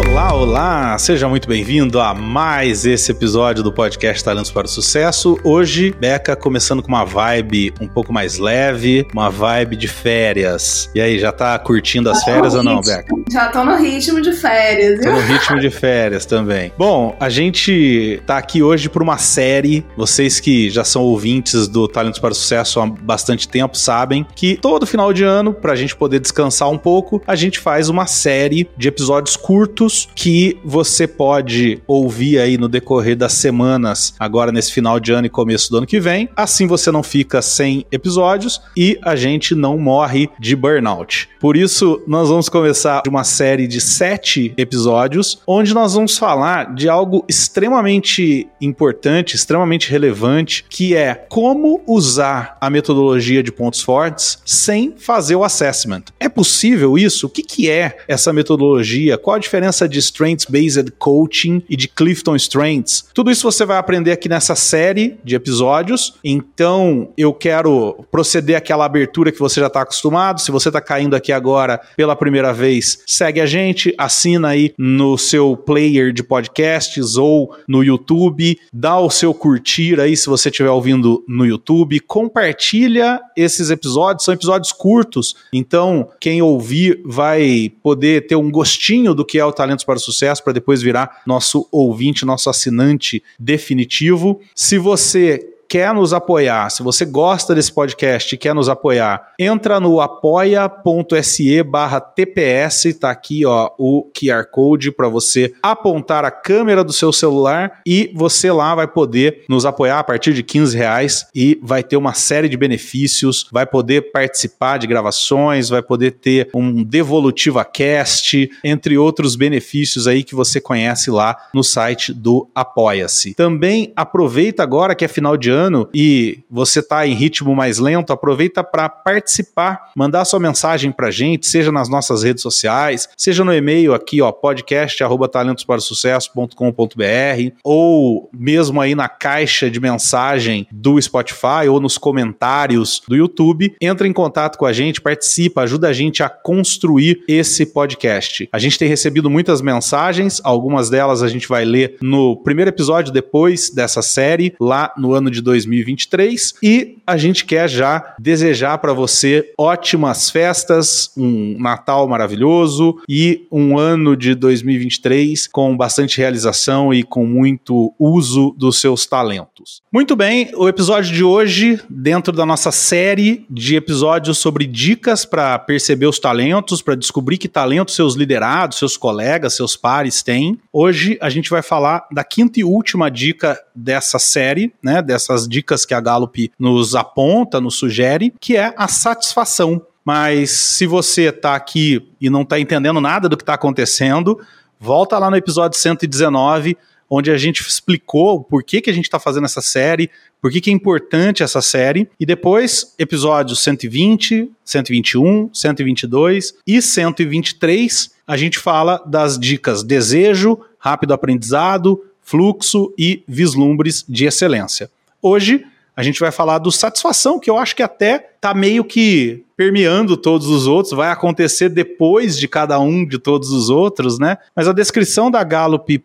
Olá, olá! Seja muito bem-vindo a mais esse episódio do podcast Talentos para o Sucesso. Hoje, Beca começando com uma vibe um pouco mais leve, uma vibe de férias. E aí, já tá curtindo as férias ou não, Beca? Já tô no ritmo de férias, viu? Tô no ritmo de férias também. Bom, a gente tá aqui hoje por uma série. Vocês que já são ouvintes do Talentos para o Sucesso há bastante tempo sabem que todo final de ano, pra gente poder descansar um pouco, a gente faz uma série de episódios curtos que você pode ouvir aí no decorrer das semanas, agora nesse final de ano e começo do ano que vem. Assim você não fica sem episódios e a gente não morre de burnout. Por isso, nós vamos começar uma série de sete episódios, onde nós vamos falar de algo extremamente importante, extremamente relevante, que é como usar a metodologia de pontos fortes sem fazer o assessment. É possível isso? O que, que é essa metodologia? Qual a diferença de Strengths Based Coaching e de Clifton Strengths. Tudo isso você vai aprender aqui nessa série de episódios. Então, eu quero proceder aquela abertura que você já está acostumado. Se você está caindo aqui agora pela primeira vez, segue a gente, assina aí no seu player de podcasts ou no YouTube, dá o seu curtir aí se você estiver ouvindo no YouTube, compartilha esses episódios, são episódios curtos, então quem ouvir vai poder ter um gostinho do que é o talento para o Sucesso para depois virar nosso ouvinte, nosso assinante definitivo. Se você quer nos apoiar, se você gosta desse podcast e quer nos apoiar, entra no apoia.se barra TPS, tá aqui ó, o QR Code para você apontar a câmera do seu celular e você lá vai poder nos apoiar a partir de 15 reais e vai ter uma série de benefícios, vai poder participar de gravações, vai poder ter um Devolutiva Cast, entre outros benefícios aí que você conhece lá no site do Apoia-se. Também aproveita agora que é final de ano ano e você está em ritmo mais lento, aproveita para participar, mandar sua mensagem para a gente, seja nas nossas redes sociais, seja no e-mail aqui, ó, podcast@talentosparosucesso.com.br ou mesmo aí na caixa de mensagem do Spotify ou nos comentários do YouTube. Entra em contato com a gente, participa, ajuda a gente a construir esse podcast. A gente tem recebido muitas mensagens, algumas delas a gente vai ler no primeiro episódio depois dessa série, lá no ano de 2023 e a gente quer já desejar para você ótimas festas, um Natal maravilhoso e um ano de 2023 com bastante realização e com muito uso dos seus talentos. Muito bem, o episódio de hoje, dentro da nossa série de episódios sobre dicas para perceber os talentos, para descobrir que talentos seus liderados, seus colegas, seus pares têm. Hoje a gente vai falar da quinta e última dica dessa série, né, dessas as dicas que a Gallup nos aponta, nos sugere, que é a satisfação. Mas se você está aqui e não está entendendo nada do que está acontecendo, volta lá no episódio 119, onde a gente explicou por que, que a gente está fazendo essa série, por que, que é importante essa série, e depois episódios 120, 121, 122 e 123, a gente fala das dicas desejo, rápido aprendizado, fluxo e vislumbres de excelência. Hoje a gente vai falar do satisfação, que eu acho que até tá meio que permeando todos os outros, vai acontecer depois de cada um de todos os outros, né? Mas a descrição da Gallup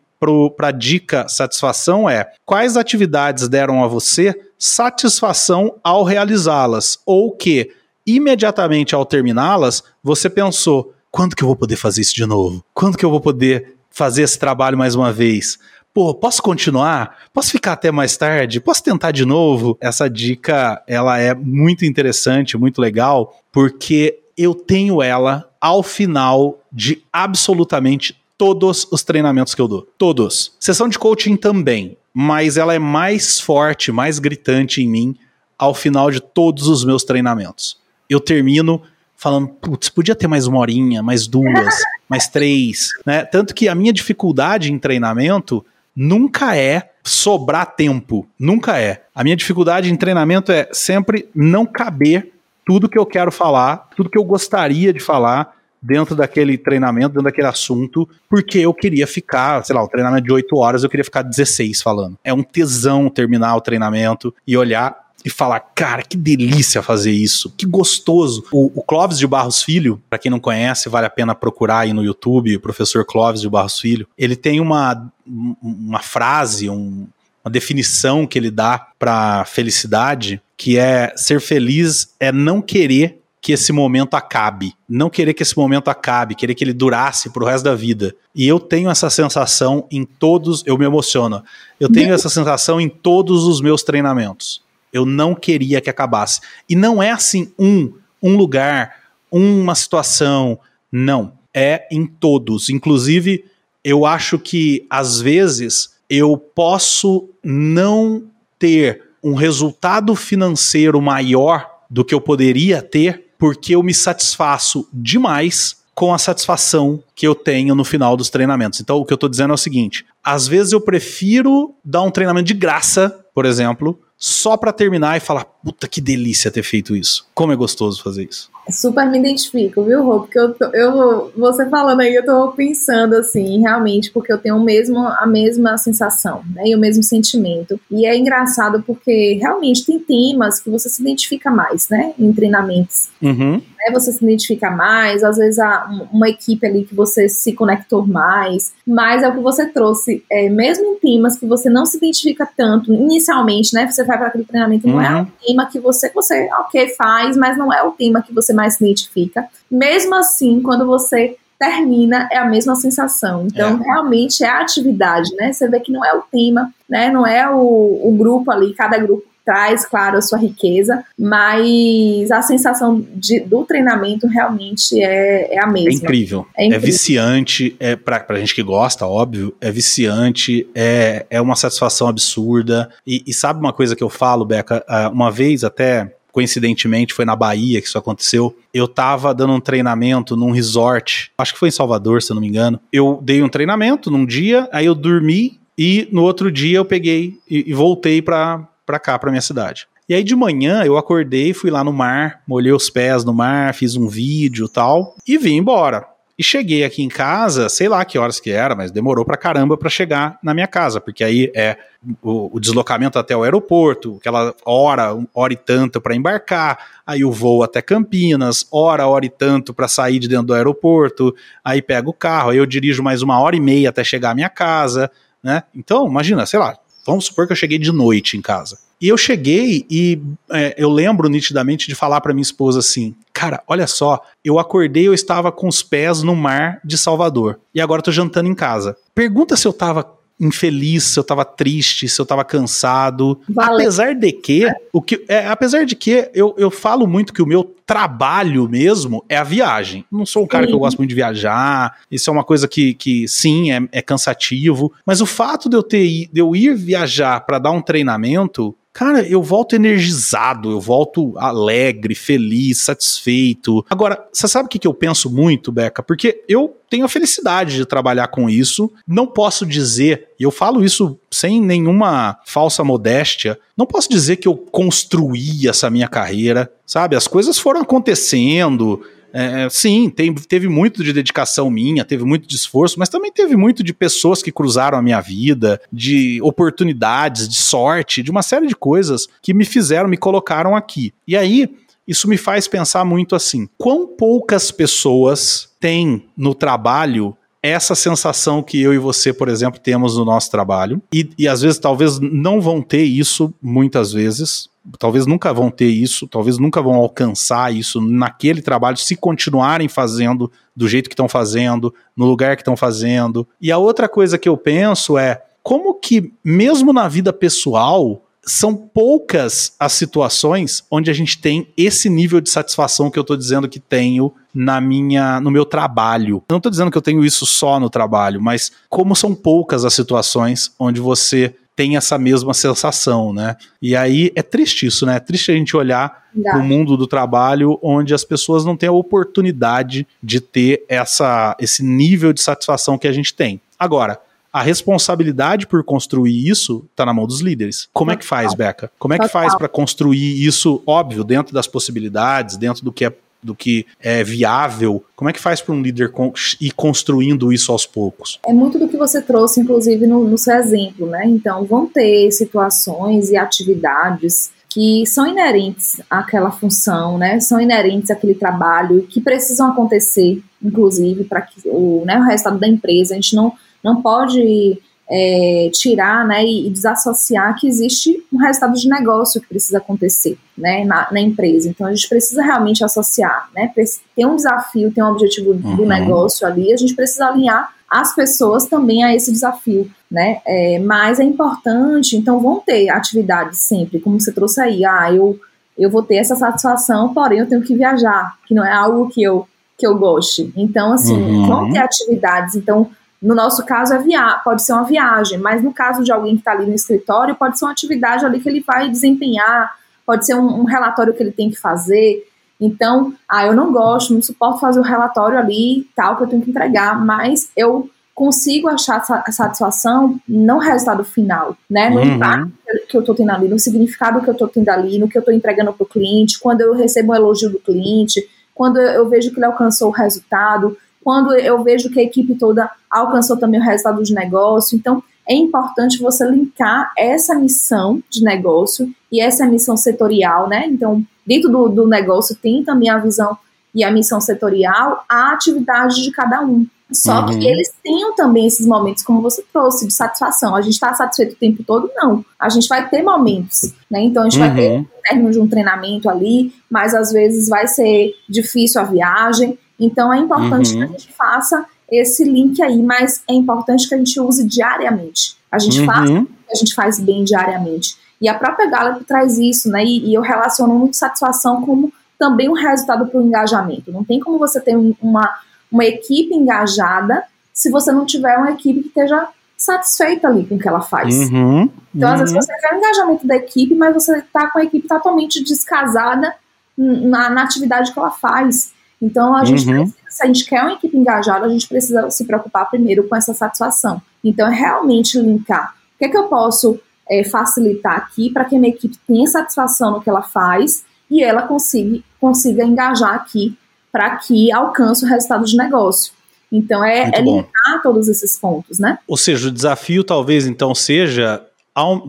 para a dica satisfação é quais atividades deram a você satisfação ao realizá-las, ou que imediatamente ao terminá-las você pensou quando que eu vou poder fazer isso de novo? Quando que eu vou poder fazer esse trabalho mais uma vez? Pô, posso continuar? Posso ficar até mais tarde? Posso tentar de novo? Essa dica, ela é muito interessante, muito legal, porque eu tenho ela ao final de absolutamente todos os treinamentos que eu dou. Todos. Sessão de coaching também, mas ela é mais forte, mais gritante em mim ao final de todos os meus treinamentos. Eu termino falando, putz, podia ter mais uma horinha, mais duas, mais três, né? Tanto que a minha dificuldade em treinamento nunca é sobrar tempo. Nunca é. A minha dificuldade em treinamento é sempre não caber tudo que eu quero falar, tudo que eu gostaria de falar dentro daquele treinamento, dentro daquele assunto, porque eu queria ficar, sei lá, o treinamento de 8 horas, eu queria ficar 16 falando. É um tesão terminar o treinamento e olhar e falar, cara, que delícia fazer isso, que gostoso. O, o Clóvis de Barros Filho, para quem não conhece, vale a pena procurar aí no YouTube, o professor Clóvis de Barros Filho, ele tem uma, uma frase, um, uma definição que ele dá para felicidade, que é ser feliz é não querer que esse momento acabe, não querer que esse momento acabe, querer que ele durasse pro resto da vida. E eu tenho essa sensação em todos, eu me emociono. Eu tenho essa sensação em todos os meus treinamentos. Eu não queria que acabasse. E não é assim um, um lugar, uma situação. Não. É em todos. Inclusive, eu acho que às vezes eu posso não ter um resultado financeiro maior do que eu poderia ter porque eu me satisfaço demais com a satisfação que eu tenho no final dos treinamentos. Então, o que eu estou dizendo é o seguinte: às vezes eu prefiro dar um treinamento de graça, por exemplo, só para terminar e falar, puta que delícia ter feito isso. Como é gostoso fazer isso. Super me identifico, viu, Rô? Porque eu, eu, você falando aí, eu tô pensando assim, realmente, porque eu tenho o mesmo, a mesma sensação, né? E o mesmo sentimento. E é engraçado porque realmente tem temas que você se identifica mais, né? Em treinamentos. Uhum. Né, você se identifica mais, às vezes há uma equipe ali que você se conectou mais, mas é o que você trouxe, é, mesmo em temas que você não se identifica tanto inicialmente, né? Você vai para aquele treinamento, não é uhum. é tema que você, você, ok, faz, mas não é o tema que você mais se identifica. Mesmo assim, quando você termina, é a mesma sensação. Então, é. realmente é a atividade, né? Você vê que não é o tema, né? Não é o, o grupo ali, cada grupo traz, claro, a sua riqueza, mas a sensação de, do treinamento realmente é, é a mesma. É incrível. É, incrível. é viciante, é pra, pra gente que gosta, óbvio, é viciante, é, é uma satisfação absurda. E, e sabe uma coisa que eu falo, Beca? Ah, uma vez até coincidentemente foi na Bahia que isso aconteceu. Eu tava dando um treinamento num resort, acho que foi em Salvador, se eu não me engano. Eu dei um treinamento num dia, aí eu dormi e no outro dia eu peguei e, e voltei para pra cá, pra minha cidade. E aí de manhã eu acordei, fui lá no mar, molhei os pés no mar, fiz um vídeo tal e vim embora. E cheguei aqui em casa, sei lá que horas que era, mas demorou pra caramba para chegar na minha casa, porque aí é o, o, deslocamento até o aeroporto, aquela hora, hora e tanto para embarcar, aí o voo até Campinas, hora, hora e tanto para sair de dentro do aeroporto, aí pego o carro, aí eu dirijo mais uma hora e meia até chegar à minha casa, né? Então, imagina, sei lá, vamos supor que eu cheguei de noite em casa. E eu cheguei e é, eu lembro nitidamente de falar para minha esposa assim: Cara, olha só, eu acordei, eu estava com os pés no mar de Salvador e agora tô jantando em casa. Pergunta se eu tava infeliz, se eu tava triste, se eu tava cansado. Vale. Apesar de que, o que é, apesar de que eu, eu falo muito que o meu trabalho mesmo é a viagem. Não sou um cara sim. que eu gosto muito de viajar. Isso é uma coisa que, que sim, é, é cansativo. Mas o fato de eu ter de eu ir viajar para dar um treinamento cara, eu volto energizado, eu volto alegre, feliz, satisfeito. Agora, você sabe o que, que eu penso muito, Beca? Porque eu tenho a felicidade de trabalhar com isso. Não posso dizer, e eu falo isso sem nenhuma falsa modéstia, não posso dizer que eu construí essa minha carreira, sabe? As coisas foram acontecendo, é, sim, tem, teve muito de dedicação minha, teve muito de esforço, mas também teve muito de pessoas que cruzaram a minha vida, de oportunidades, de sorte, de uma série de coisas que me fizeram, me colocaram aqui. E aí, isso me faz pensar muito assim: quão poucas pessoas têm no trabalho essa sensação que eu e você, por exemplo, temos no nosso trabalho. E, e às vezes, talvez não vão ter isso muitas vezes, talvez nunca vão ter isso, talvez nunca vão alcançar isso naquele trabalho se continuarem fazendo do jeito que estão fazendo, no lugar que estão fazendo. E a outra coisa que eu penso é como que mesmo na vida pessoal são poucas as situações onde a gente tem esse nível de satisfação que eu estou dizendo que tenho na minha no meu trabalho. Eu não estou dizendo que eu tenho isso só no trabalho, mas como são poucas as situações onde você tem essa mesma sensação, né? E aí é triste isso, né? É triste a gente olhar para o mundo do trabalho onde as pessoas não têm a oportunidade de ter essa, esse nível de satisfação que a gente tem. Agora, a responsabilidade por construir isso está na mão dos líderes. Como é que faz, Beca? Como é que faz para construir isso, óbvio, dentro das possibilidades, dentro do que é do que é viável. Como é que faz para um líder ir construindo isso aos poucos? É muito do que você trouxe, inclusive, no, no seu exemplo, né? Então, vão ter situações e atividades que são inerentes àquela função, né? São inerentes àquele trabalho que precisam acontecer, inclusive, para que o, né, o resultado da empresa. A gente não, não pode é, tirar né, e, desassociar que existe um resultado de negócio que precisa acontecer né, na, na empresa. Então a gente precisa realmente associar, né? Tem um desafio, tem um objetivo uhum. do negócio ali, a gente precisa alinhar as pessoas também a esse desafio, né? É, mas é importante, então vão ter atividades sempre, como você trouxe aí, ah, eu, eu vou ter essa satisfação, porém eu tenho que viajar, que não é algo que eu, que eu goste. Então, assim, uhum. vão ter atividades, então no nosso caso, é via pode ser uma viagem, mas no caso de alguém que está ali no escritório, pode ser uma atividade ali que ele vai desempenhar, pode ser um, um, relatório que ele tem que fazer. Então, ah, eu não gosto, não suporto fazer o relatório ali, tal, que eu tenho que entregar, mas eu consigo achar satisfação no resultado final, né? No uhum. impacto que eu estou tendo ali, no significado que eu estou tendo ali, no que eu estou entregando para o cliente, quando eu recebo um elogio do cliente, quando eu vejo que ele alcançou o resultado, quando eu vejo que a equipe toda alcançou também o resultado de negócio. Então, é importante você linkar essa missão de negócio e essa missão setorial, né? Então, dentro do, do negócio tem também a visão e a missão setorial, a atividade de cada um. Só uhum. que eles tenham também esses momentos, como você trouxe, de satisfação. A gente está satisfeito o tempo todo? Não. A gente vai ter momentos, né? Então a gente uhum. vai ter o término de um treinamento ali, mas às vezes vai ser difícil a viagem. Então é importante uhum. que a gente faça esse link aí, mas é importante que a gente use diariamente. A gente uhum. faz a gente faz bem diariamente. E a própria Gallup traz isso, né? E, e eu relaciono muito satisfação como também um resultado para o engajamento. Não tem como você ter uma, uma equipe engajada se você não tiver uma equipe que esteja satisfeita ali com o que ela faz. Uhum. Então, às vezes, uhum. você quer o engajamento da equipe, mas você está com a equipe totalmente descasada na, na atividade que ela faz. Então, a gente uhum. precisa, se a gente quer uma equipe engajada, a gente precisa se preocupar primeiro com essa satisfação. Então, é realmente linkar. O que é que eu posso é, facilitar aqui para que a minha equipe tenha satisfação no que ela faz e ela consiga, consiga engajar aqui para que alcance o resultado de negócio. Então, é, é linkar todos esses pontos, né? Ou seja, o desafio talvez então seja,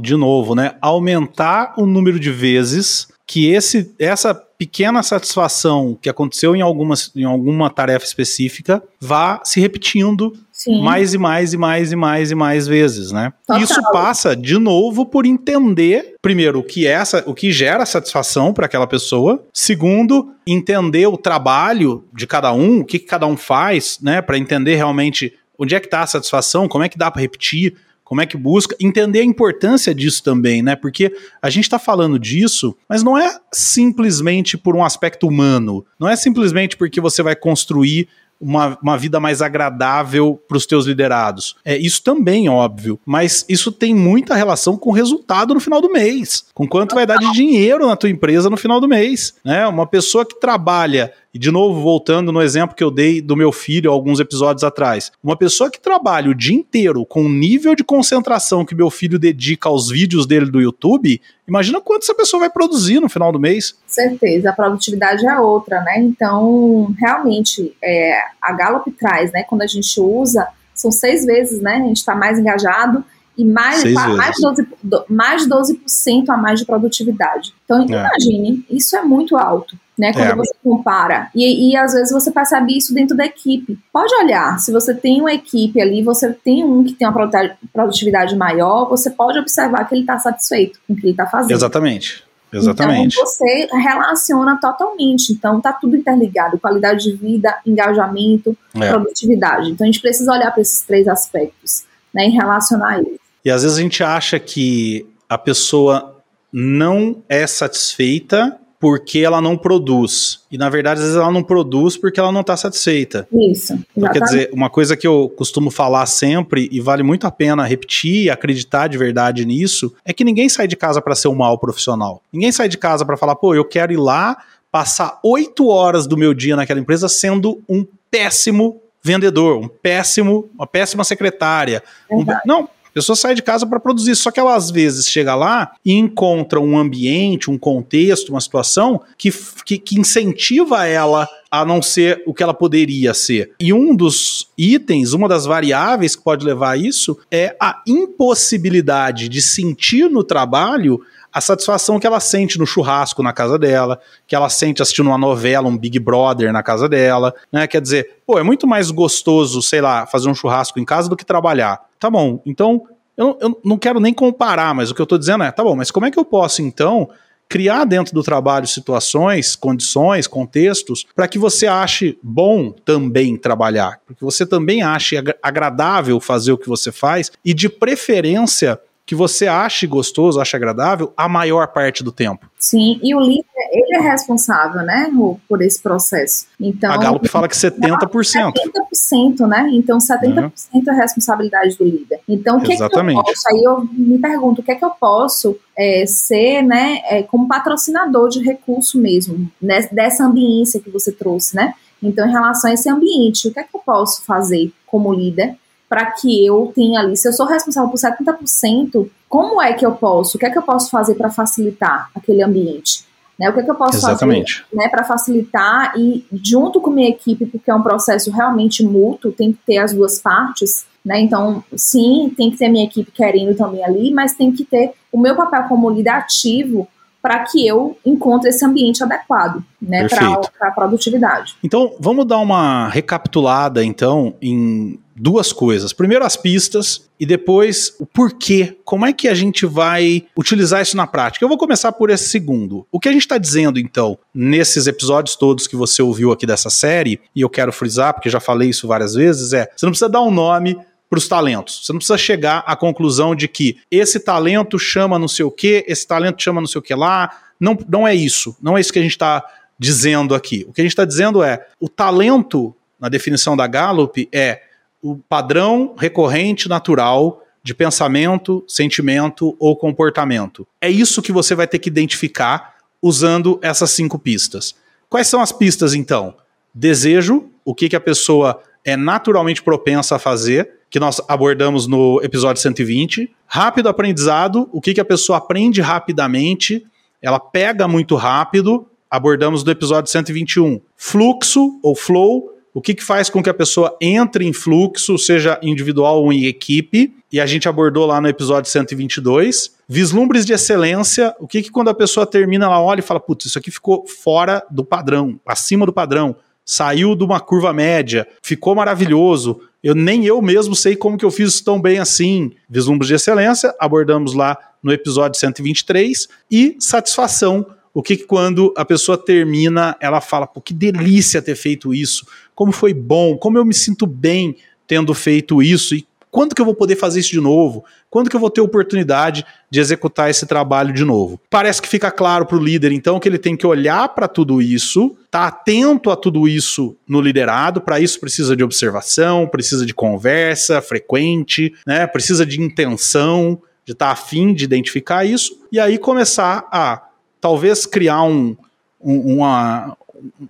de novo, né, aumentar o número de vezes que esse, essa pequena satisfação que aconteceu em, algumas, em alguma tarefa específica vá se repetindo Sim. mais e mais e mais e mais e mais vezes, né? Total. Isso passa de novo por entender primeiro o que é essa, o que gera satisfação para aquela pessoa, segundo entender o trabalho de cada um, o que, que cada um faz, né, para entender realmente onde é que está a satisfação, como é que dá para repetir, como é que busca, entender a importância disso também, né? Porque a gente está falando disso, mas não é simplesmente por um aspecto humano, não é simplesmente porque você vai construir uma, uma vida mais agradável para os teus liderados. É isso também, óbvio, mas isso tem muita relação com o resultado no final do mês, com quanto vai dar de dinheiro na tua empresa no final do mês, né? Uma pessoa que trabalha e de novo, voltando no exemplo que eu dei do meu filho alguns episódios atrás. Uma pessoa que trabalha o dia inteiro com o nível de concentração que meu filho dedica aos vídeos dele do YouTube, imagina quanto essa pessoa vai produzir no final do mês. Certeza, a produtividade é outra, né? Então, realmente, é, a Gallup traz, né? Quando a gente usa, são seis vezes, né? A gente está mais engajado e mais, mais, 12, mais de 12% a mais de produtividade. Então, é. imagine, isso é muito alto né? Quando é. você compara. E, e às vezes você percebe isso dentro da equipe. Pode olhar, se você tem uma equipe ali, você tem um que tem uma produtividade maior, você pode observar que ele está satisfeito com o que ele está fazendo. Exatamente. Exatamente. Então você relaciona totalmente. Então tá tudo interligado: qualidade de vida, engajamento, é. produtividade. Então a gente precisa olhar para esses três aspectos, né? E relacionar eles. E às vezes a gente acha que a pessoa não é satisfeita porque ela não produz. E na verdade, às vezes ela não produz porque ela não está satisfeita. Isso. Então, quer dizer, uma coisa que eu costumo falar sempre, e vale muito a pena repetir e acreditar de verdade nisso, é que ninguém sai de casa para ser um mau profissional. Ninguém sai de casa para falar, pô, eu quero ir lá passar oito horas do meu dia naquela empresa sendo um péssimo vendedor, um péssimo, uma péssima secretária. Um, não, pessoa sai de casa para produzir, só que ela às vezes chega lá e encontra um ambiente, um contexto, uma situação que, que, que incentiva ela a não ser o que ela poderia ser. E um dos itens, uma das variáveis que pode levar a isso é a impossibilidade de sentir no trabalho a satisfação que ela sente no churrasco na casa dela, que ela sente assistindo uma novela, um Big Brother na casa dela, né? Quer dizer, pô, é muito mais gostoso, sei lá, fazer um churrasco em casa do que trabalhar. Tá bom, então eu, eu não quero nem comparar, mas o que eu tô dizendo é, tá bom, mas como é que eu posso então criar dentro do trabalho situações, condições, contextos, para que você ache bom também trabalhar, para que você também ache agradável fazer o que você faz e, de preferência, que você ache gostoso, ache agradável a maior parte do tempo. Sim, e o líder, ele é responsável, né, por esse processo. Então, a Gallup fala que 70%. 70%, né? Então, 70% é. é responsabilidade do líder. Então, o que, Exatamente. que eu posso? Aí eu me pergunto, o que é que eu posso é, ser, né, é, como patrocinador de recurso mesmo, né, dessa ambiência que você trouxe, né? Então, em relação a esse ambiente, o que é que eu posso fazer como líder para que eu tenha ali, se eu sou responsável por 70%, como é que eu posso, o que é que eu posso fazer para facilitar aquele ambiente? Né, o que é que eu posso Exatamente. fazer né, para facilitar e junto com minha equipe, porque é um processo realmente mútuo, tem que ter as duas partes, né? Então, sim, tem que ter minha equipe querendo também ali, mas tem que ter o meu papel como líder ativo para que eu encontre esse ambiente adequado, né, para a produtividade. Então, vamos dar uma recapitulada então em duas coisas. Primeiro as pistas e depois o porquê. Como é que a gente vai utilizar isso na prática? Eu vou começar por esse segundo. O que a gente está dizendo, então, nesses episódios todos que você ouviu aqui dessa série, e eu quero frisar, porque já falei isso várias vezes, é: você não precisa dar um nome para os talentos. Você não precisa chegar à conclusão de que esse talento chama não sei o que, esse talento chama não sei o que lá. Não, não é isso. Não é isso que a gente está dizendo aqui. O que a gente está dizendo é: o talento, na definição da Gallup, é o padrão recorrente natural de pensamento, sentimento ou comportamento. É isso que você vai ter que identificar usando essas cinco pistas. Quais são as pistas então? Desejo, o que, que a pessoa é naturalmente propensa a fazer, que nós abordamos no episódio 120. Rápido aprendizado, o que, que a pessoa aprende rapidamente, ela pega muito rápido, abordamos no episódio 121. Fluxo ou flow, o que, que faz com que a pessoa entre em fluxo, seja individual ou em equipe, e a gente abordou lá no episódio 122. Vislumbres de excelência, o que, que quando a pessoa termina, ela olha e fala, putz, isso aqui ficou fora do padrão, acima do padrão, saiu de uma curva média, ficou maravilhoso, eu nem eu mesmo sei como que eu fiz tão bem assim. Vislumbres de excelência, abordamos lá no episódio 123, e satisfação, o que, que quando a pessoa termina, ela fala, pô, que delícia ter feito isso, como foi bom, como eu me sinto bem tendo feito isso e quando que eu vou poder fazer isso de novo? Quando que eu vou ter oportunidade de executar esse trabalho de novo? Parece que fica claro para o líder, então, que ele tem que olhar para tudo isso, tá atento a tudo isso no liderado. Para isso precisa de observação, precisa de conversa frequente, né? Precisa de intenção, de estar tá afim de identificar isso e aí começar a talvez criar um, um, uma,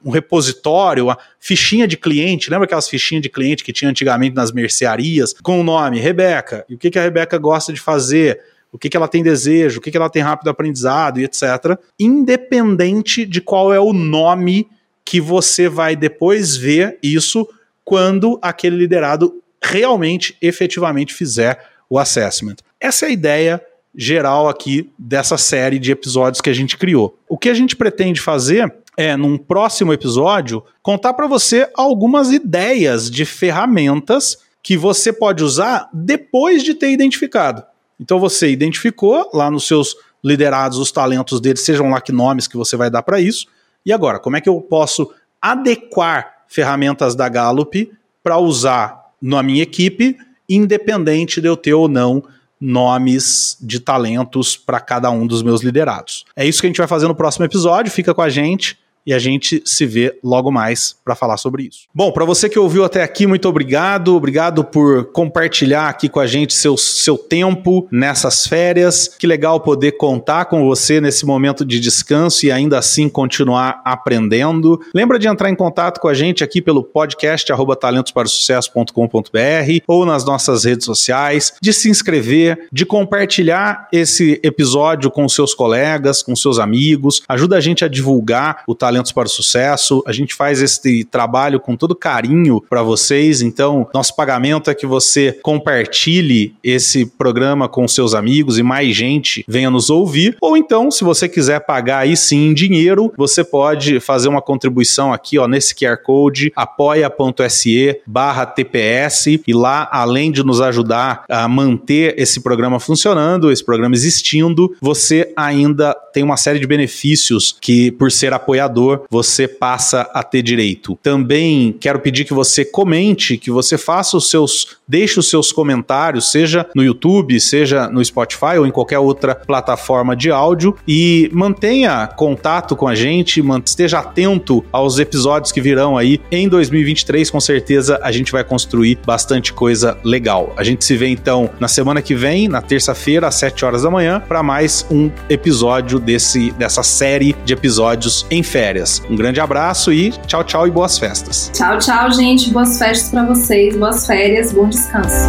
um repositório, uma fichinha de cliente, lembra aquelas fichinhas de cliente que tinha antigamente nas mercearias, com o nome Rebeca, e o que, que a Rebeca gosta de fazer, o que, que ela tem desejo, o que, que ela tem rápido aprendizado? E etc. Independente de qual é o nome que você vai depois ver isso quando aquele liderado realmente, efetivamente fizer o assessment. Essa é a ideia geral aqui dessa série de episódios que a gente criou. O que a gente pretende fazer é, num próximo episódio, contar para você algumas ideias de ferramentas que você pode usar depois de ter identificado. Então você identificou lá nos seus liderados os talentos deles, sejam lá que nomes que você vai dar para isso. E agora, como é que eu posso adequar ferramentas da Gallup para usar na minha equipe, independente de eu ter ou não nomes de talentos para cada um dos meus liderados. É isso que a gente vai fazer no próximo episódio. Fica com a gente e a gente se vê logo mais para falar sobre isso. Bom, para você que ouviu até aqui, muito obrigado. Obrigado por compartilhar aqui com a gente seu, seu tempo nessas férias. Que legal poder contar com você nesse momento de descanso e ainda assim continuar aprendendo. Lembra de entrar em contato com a gente aqui pelo podcast talentosparaosucesso.com.br ou nas nossas redes sociais, de se inscrever, de compartilhar esse episódio com seus colegas, com seus amigos. Ajuda a gente a divulgar o Talentos para o Sucesso. A gente faz esse trabalho com todo carinho para vocês. Então, nosso pagamento é que você compartilhe esse programa com seus amigos e mais gente venha nos ouvir. Ou então, se você quiser pagar aí sim em dinheiro, você pode fazer uma contribuição aqui ó, nesse QR Code apoia.se barra TPS e lá, além de nos ajudar a manter esse programa funcionando, esse programa existindo, você ainda tem uma série de benefícios que, por ser apoiador, você passa a ter direito. Também quero pedir que você comente, que você faça os seus, deixe os seus comentários, seja no YouTube, seja no Spotify ou em qualquer outra plataforma de áudio e mantenha contato com a gente, esteja atento aos episódios que virão aí em 2023, com certeza a gente vai construir bastante coisa legal. A gente se vê então na semana que vem, na terça-feira, às 7 horas da manhã, para mais um episódio desse, dessa série de episódios em férias. Um grande abraço e tchau, tchau e boas festas. Tchau, tchau, gente. Boas festas para vocês, boas férias, bom descanso.